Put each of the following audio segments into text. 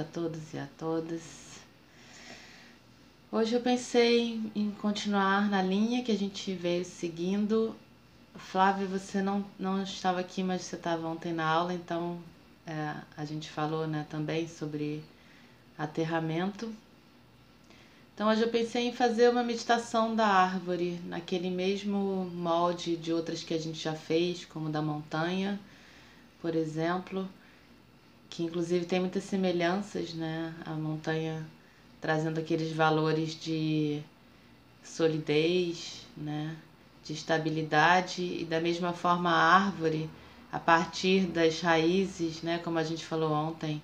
a todos e a todas. Hoje eu pensei em continuar na linha que a gente veio seguindo. Flávia, você não, não estava aqui, mas você estava ontem na aula, então é, a gente falou né, também sobre aterramento. Então hoje eu pensei em fazer uma meditação da árvore, naquele mesmo molde de outras que a gente já fez, como da montanha, por exemplo que inclusive tem muitas semelhanças, né? A montanha trazendo aqueles valores de solidez, né? De estabilidade e da mesma forma a árvore, a partir das raízes, né? Como a gente falou ontem,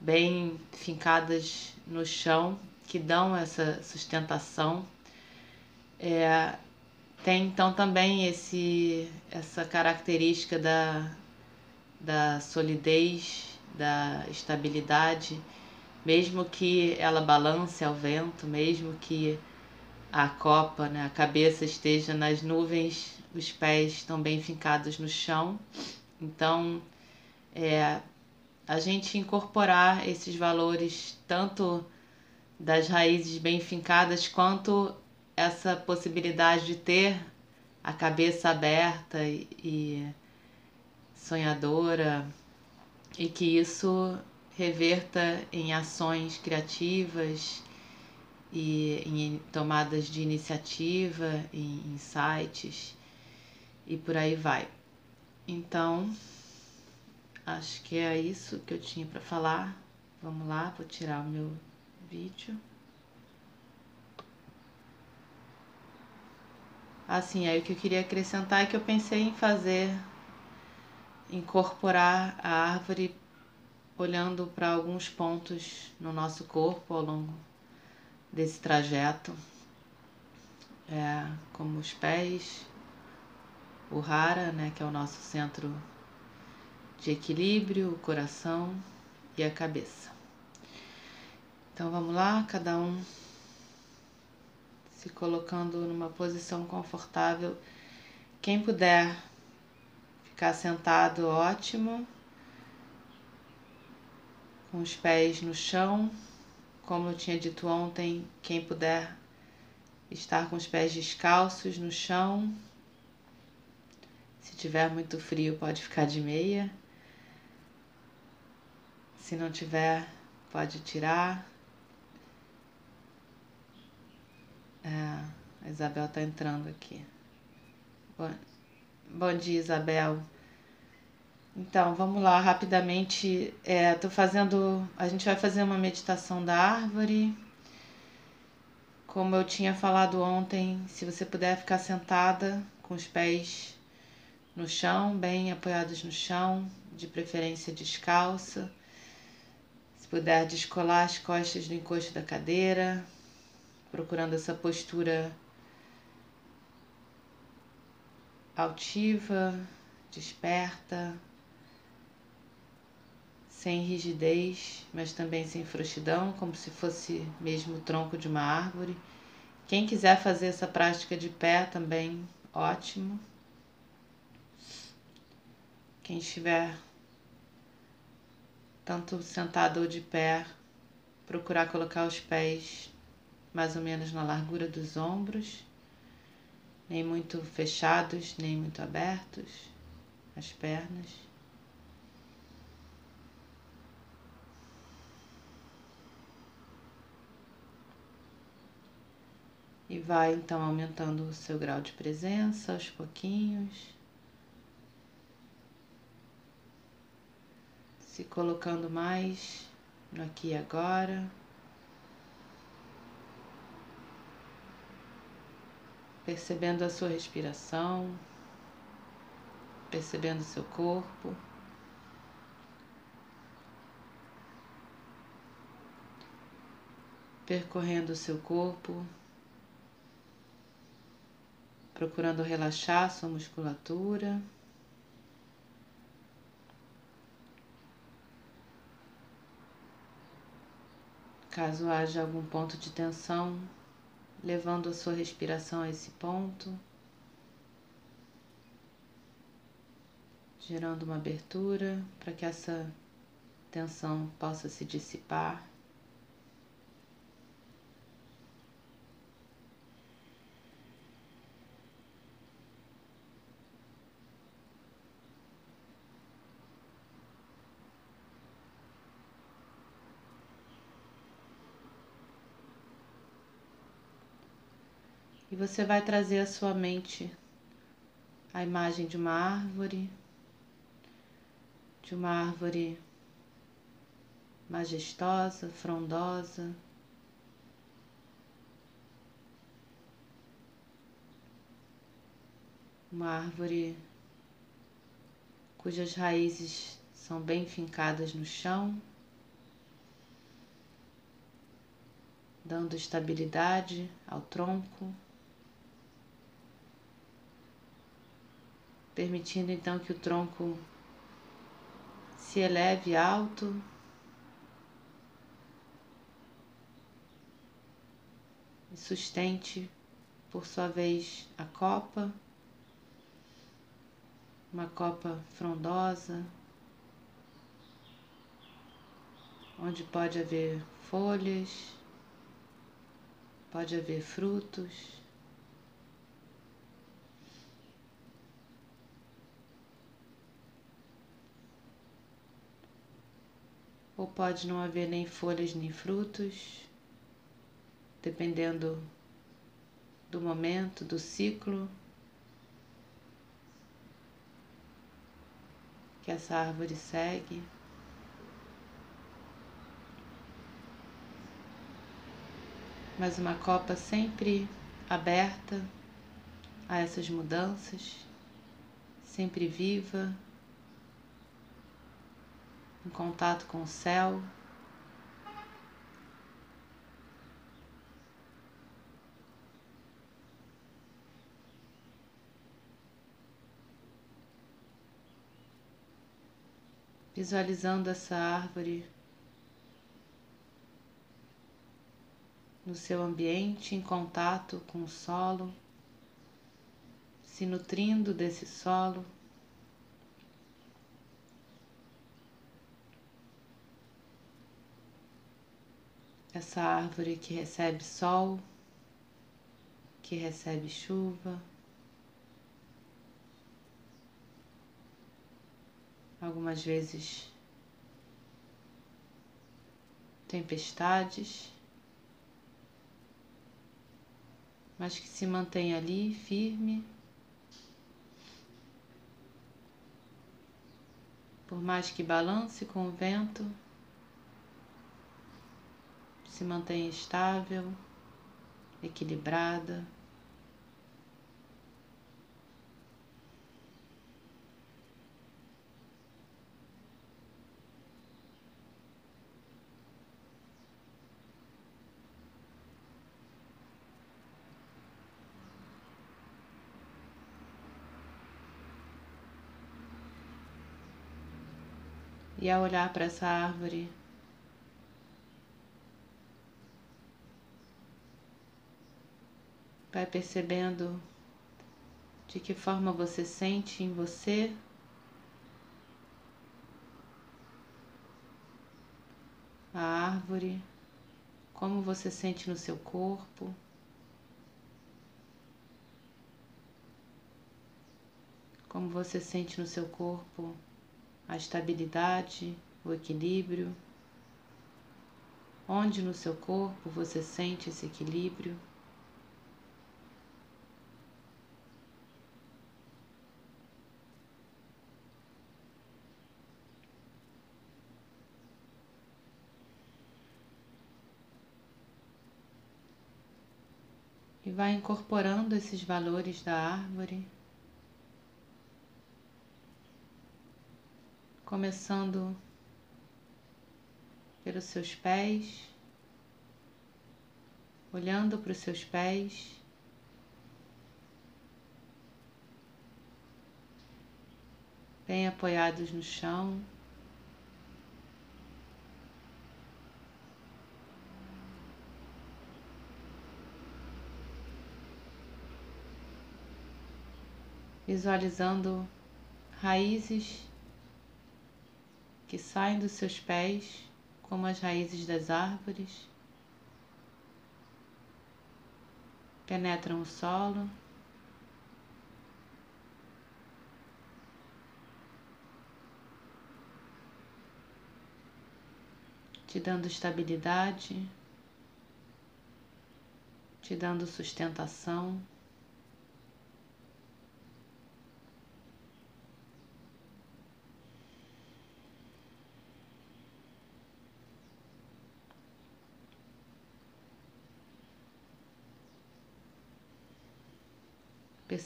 bem fincadas no chão, que dão essa sustentação. É, tem então também esse, essa característica da, da solidez, da estabilidade, mesmo que ela balance ao vento, mesmo que a copa, né, a cabeça esteja nas nuvens, os pés estão bem fincados no chão. Então, é, a gente incorporar esses valores tanto das raízes bem fincadas quanto essa possibilidade de ter a cabeça aberta e, e sonhadora e que isso reverta em ações criativas e em tomadas de iniciativa, em insights e por aí vai. Então, acho que é isso que eu tinha para falar. Vamos lá, vou tirar o meu vídeo. Assim, aí o que eu queria acrescentar é que eu pensei em fazer incorporar a árvore olhando para alguns pontos no nosso corpo ao longo desse trajeto, é, como os pés, o Hara, né, que é o nosso centro de equilíbrio, o coração e a cabeça. Então vamos lá, cada um se colocando numa posição confortável. Quem puder ficar sentado, ótimo. Com os pés no chão. Como eu tinha dito ontem, quem puder estar com os pés descalços no chão. Se tiver muito frio, pode ficar de meia. Se não tiver, pode tirar. É, a Isabel está entrando aqui. Bom dia, Isabel. Então, vamos lá, rapidamente. É, tô fazendo. A gente vai fazer uma meditação da árvore. Como eu tinha falado ontem, se você puder ficar sentada com os pés no chão, bem apoiados no chão, de preferência descalça. Se puder descolar as costas do encosto da cadeira, procurando essa postura altiva, desperta, sem rigidez, mas também sem frouxidão, como se fosse mesmo o tronco de uma árvore. Quem quiser fazer essa prática de pé também, ótimo. Quem estiver tanto sentado ou de pé, procurar colocar os pés mais ou menos na largura dos ombros, nem muito fechados, nem muito abertos, as pernas. E vai então aumentando o seu grau de presença aos pouquinhos. Se colocando mais no aqui e agora, percebendo a sua respiração, percebendo seu corpo. Percorrendo seu corpo, procurando relaxar sua musculatura. Caso haja algum ponto de tensão, levando a sua respiração a esse ponto, gerando uma abertura para que essa tensão possa se dissipar. E você vai trazer à sua mente a imagem de uma árvore, de uma árvore majestosa, frondosa. Uma árvore cujas raízes são bem fincadas no chão, dando estabilidade ao tronco. Permitindo então que o tronco se eleve alto. E sustente, por sua vez, a copa, uma copa frondosa, onde pode haver folhas, pode haver frutos. Ou pode não haver nem folhas nem frutos, dependendo do momento, do ciclo que essa árvore segue. Mas uma copa sempre aberta a essas mudanças, sempre viva, em contato com o céu. Visualizando essa árvore no seu ambiente, em contato com o solo, se nutrindo desse solo. Essa árvore que recebe sol, que recebe chuva, algumas vezes tempestades, mas que se mantém ali firme. Por mais que balance com o vento, se mantenha estável, equilibrada. E ao olhar para essa árvore, Vai percebendo de que forma você sente em você. A árvore, como você sente no seu corpo. Como você sente no seu corpo a estabilidade, o equilíbrio. Onde no seu corpo você sente esse equilíbrio? E vai incorporando esses valores da árvore, começando pelos seus pés, olhando para os seus pés. Bem apoiados no chão. Visualizando raízes que saem dos seus pés, como as raízes das árvores, penetram o solo. Te dando estabilidade, te dando sustentação.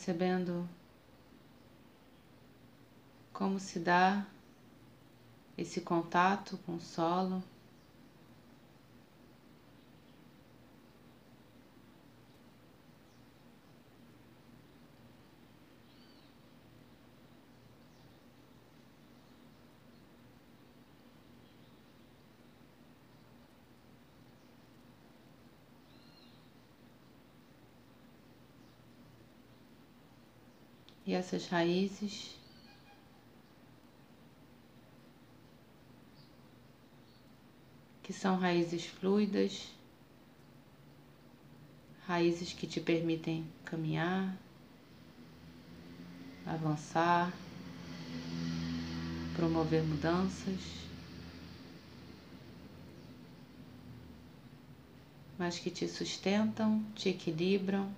Percebendo como se dá esse contato com o solo. E essas raízes? Que são raízes fluidas, raízes que te permitem caminhar, avançar, promover mudanças, mas que te sustentam, te equilibram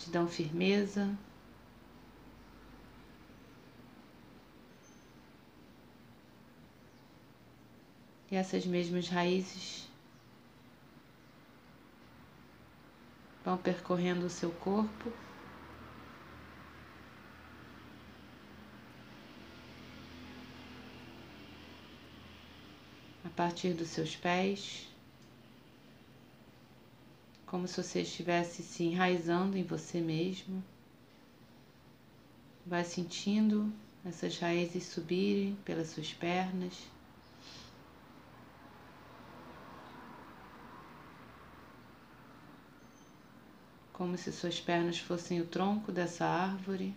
te dão firmeza. E essas mesmas raízes vão percorrendo o seu corpo. A partir dos seus pés como se você estivesse se enraizando em você mesmo. Vai sentindo essas raízes subirem pelas suas pernas. Como se suas pernas fossem o tronco dessa árvore.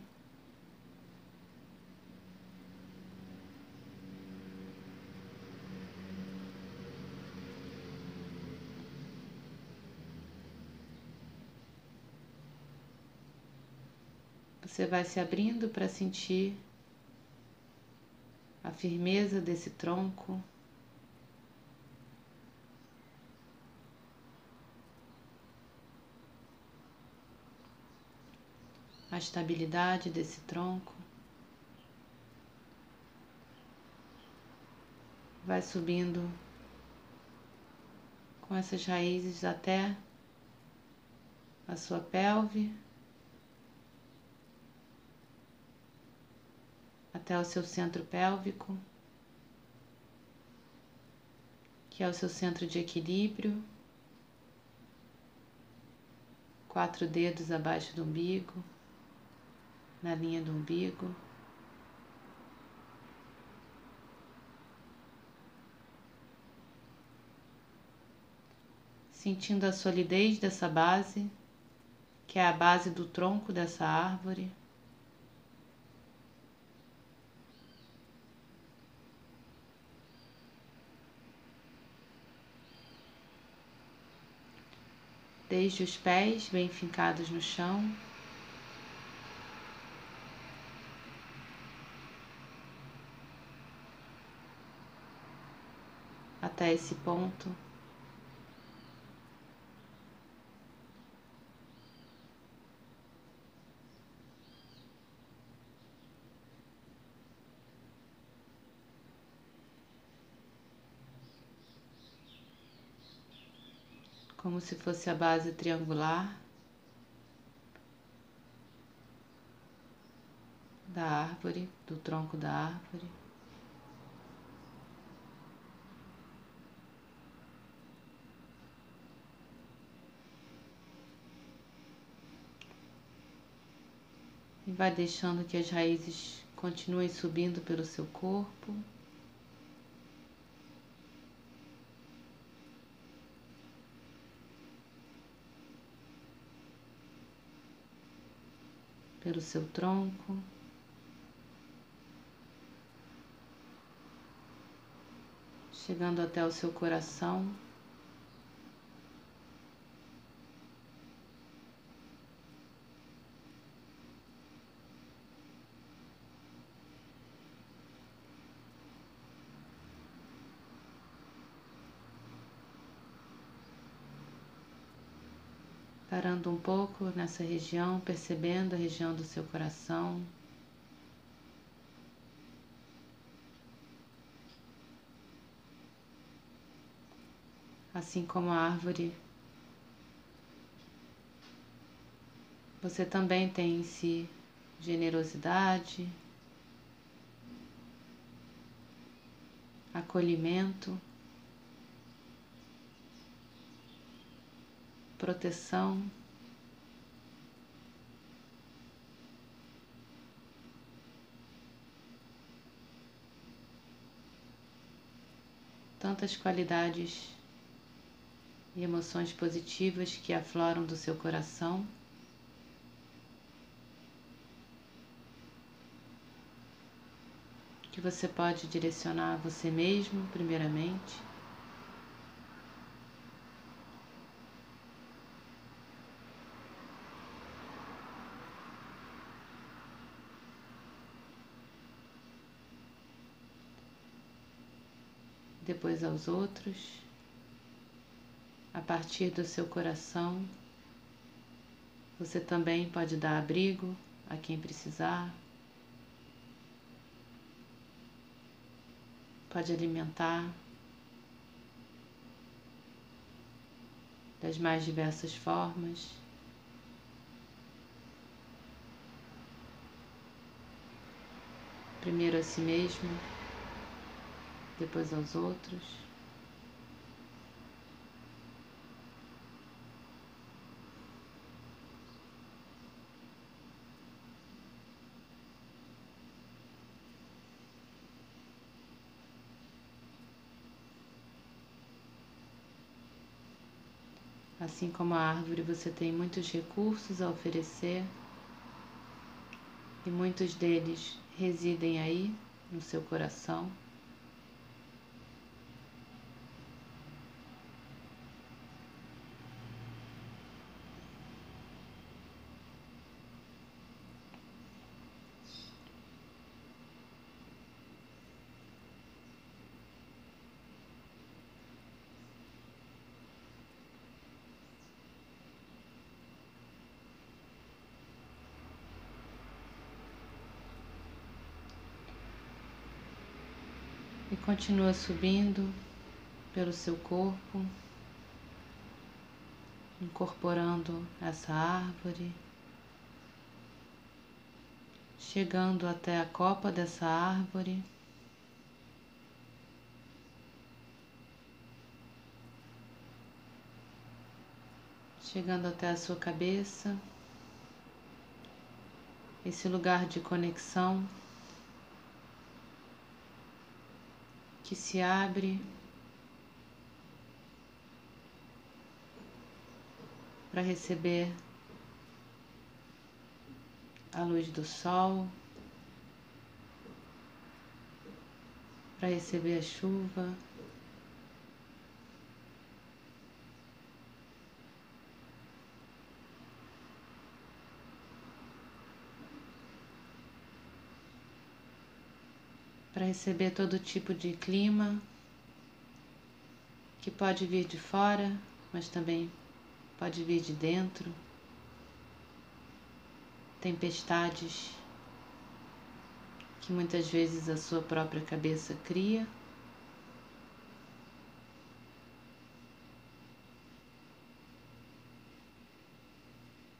Você vai se abrindo para sentir a firmeza desse tronco. A estabilidade desse tronco. Vai subindo com essas raízes até a sua pelve. Até o seu centro pélvico, que é o seu centro de equilíbrio, quatro dedos abaixo do umbigo, na linha do umbigo. Sentindo a solidez dessa base, que é a base do tronco dessa árvore. Desde os pés bem fincados no chão. Até esse ponto. Como se fosse a base triangular da árvore, do tronco da árvore. E vai deixando que as raízes continuem subindo pelo seu corpo. Pelo seu tronco. chegando até o seu coração. Parando um pouco nessa região, percebendo a região do seu coração. assim como a árvore, você também tem em si generosidade, acolhimento, proteção. Tantas qualidades e emoções positivas que afloram do seu coração. Que você pode direcionar a você mesmo, primeiramente. Depois aos outros a partir do seu coração. Você também pode dar abrigo a quem precisar. Pode alimentar das mais diversas formas. Primeiro a si mesmo, depois aos outros. Assim como a árvore, você tem muitos recursos a oferecer e muitos deles residem aí no seu coração. e continua subindo pelo seu corpo, incorporando essa árvore, chegando até a copa dessa árvore. Chegando até a sua cabeça, esse lugar de conexão que se abre para receber a luz do sol, para receber a chuva. para receber todo tipo de clima que pode vir de fora, mas também pode vir de dentro. Tempestades que muitas vezes a sua própria cabeça cria.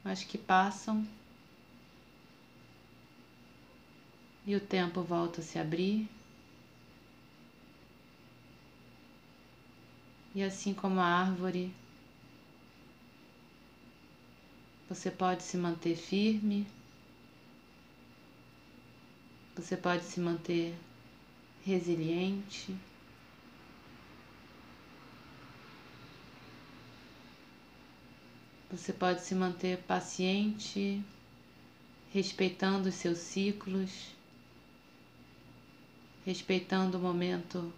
mas que passam e o tempo volta a se abrir. E assim como a árvore, você pode se manter firme, você pode se manter resiliente. Você pode se manter paciente, respeitando os seus ciclos, respeitando o momento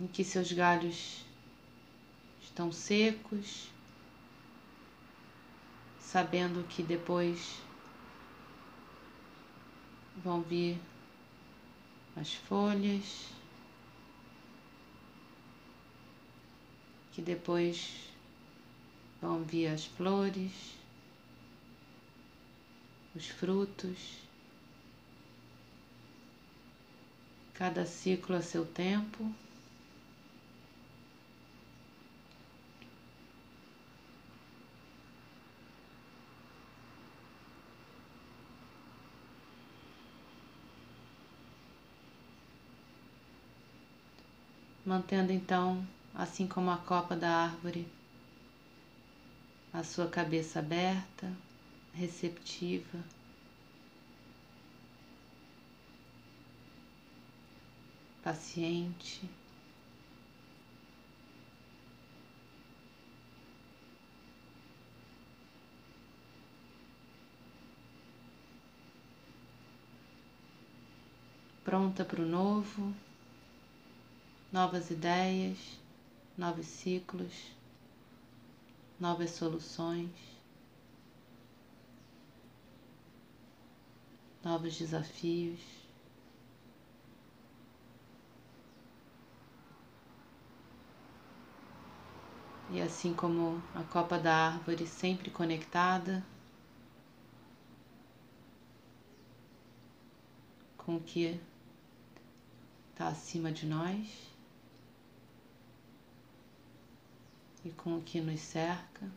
em que seus galhos estão secos, sabendo que depois vão vir as folhas, que depois vão vir as flores, os frutos, cada ciclo a seu tempo. Mantendo então, assim como a copa da árvore, a sua cabeça aberta, receptiva. Paciente. Pronta para o novo, novas ideias, novos ciclos novas soluções, novos desafios. E assim como a copa da árvore sempre conectada com o que está acima de nós. E com o que nos cerca.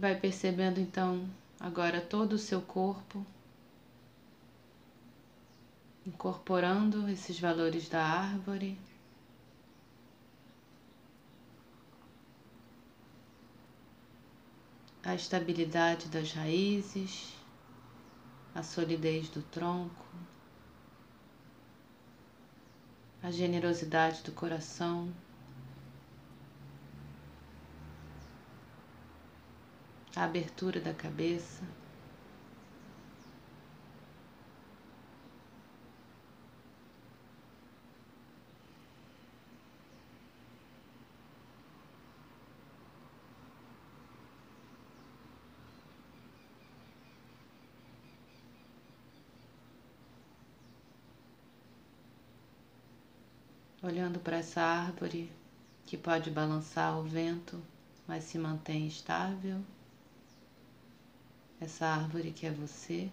Vai percebendo então agora todo o seu corpo, incorporando esses valores da árvore. A estabilidade das raízes, a solidez do tronco, a generosidade do coração. A abertura da cabeça. Olhando para essa árvore que pode balançar ao vento, mas se mantém estável essa árvore que é você,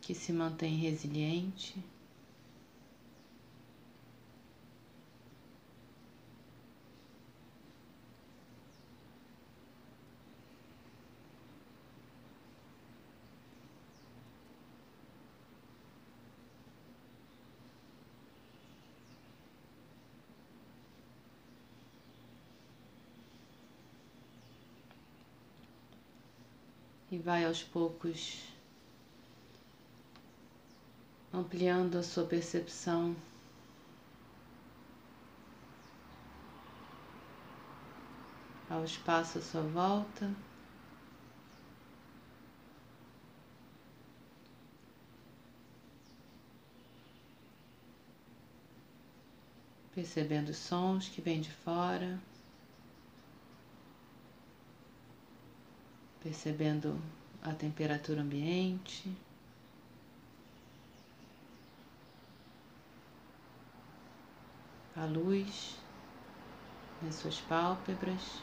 que se mantém resiliente. e vai aos poucos ampliando a sua percepção. Ao espaço à sua volta. Percebendo os sons que vêm de fora. Percebendo a temperatura ambiente. A luz nas suas pálpebras.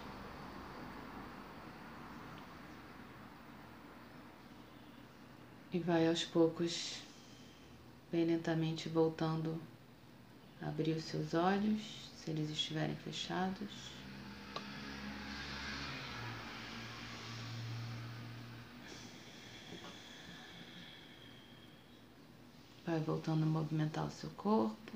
E vai aos poucos, bem lentamente voltando a abrir os seus olhos, se eles estiverem fechados. Vai voltando a movimentar o seu corpo.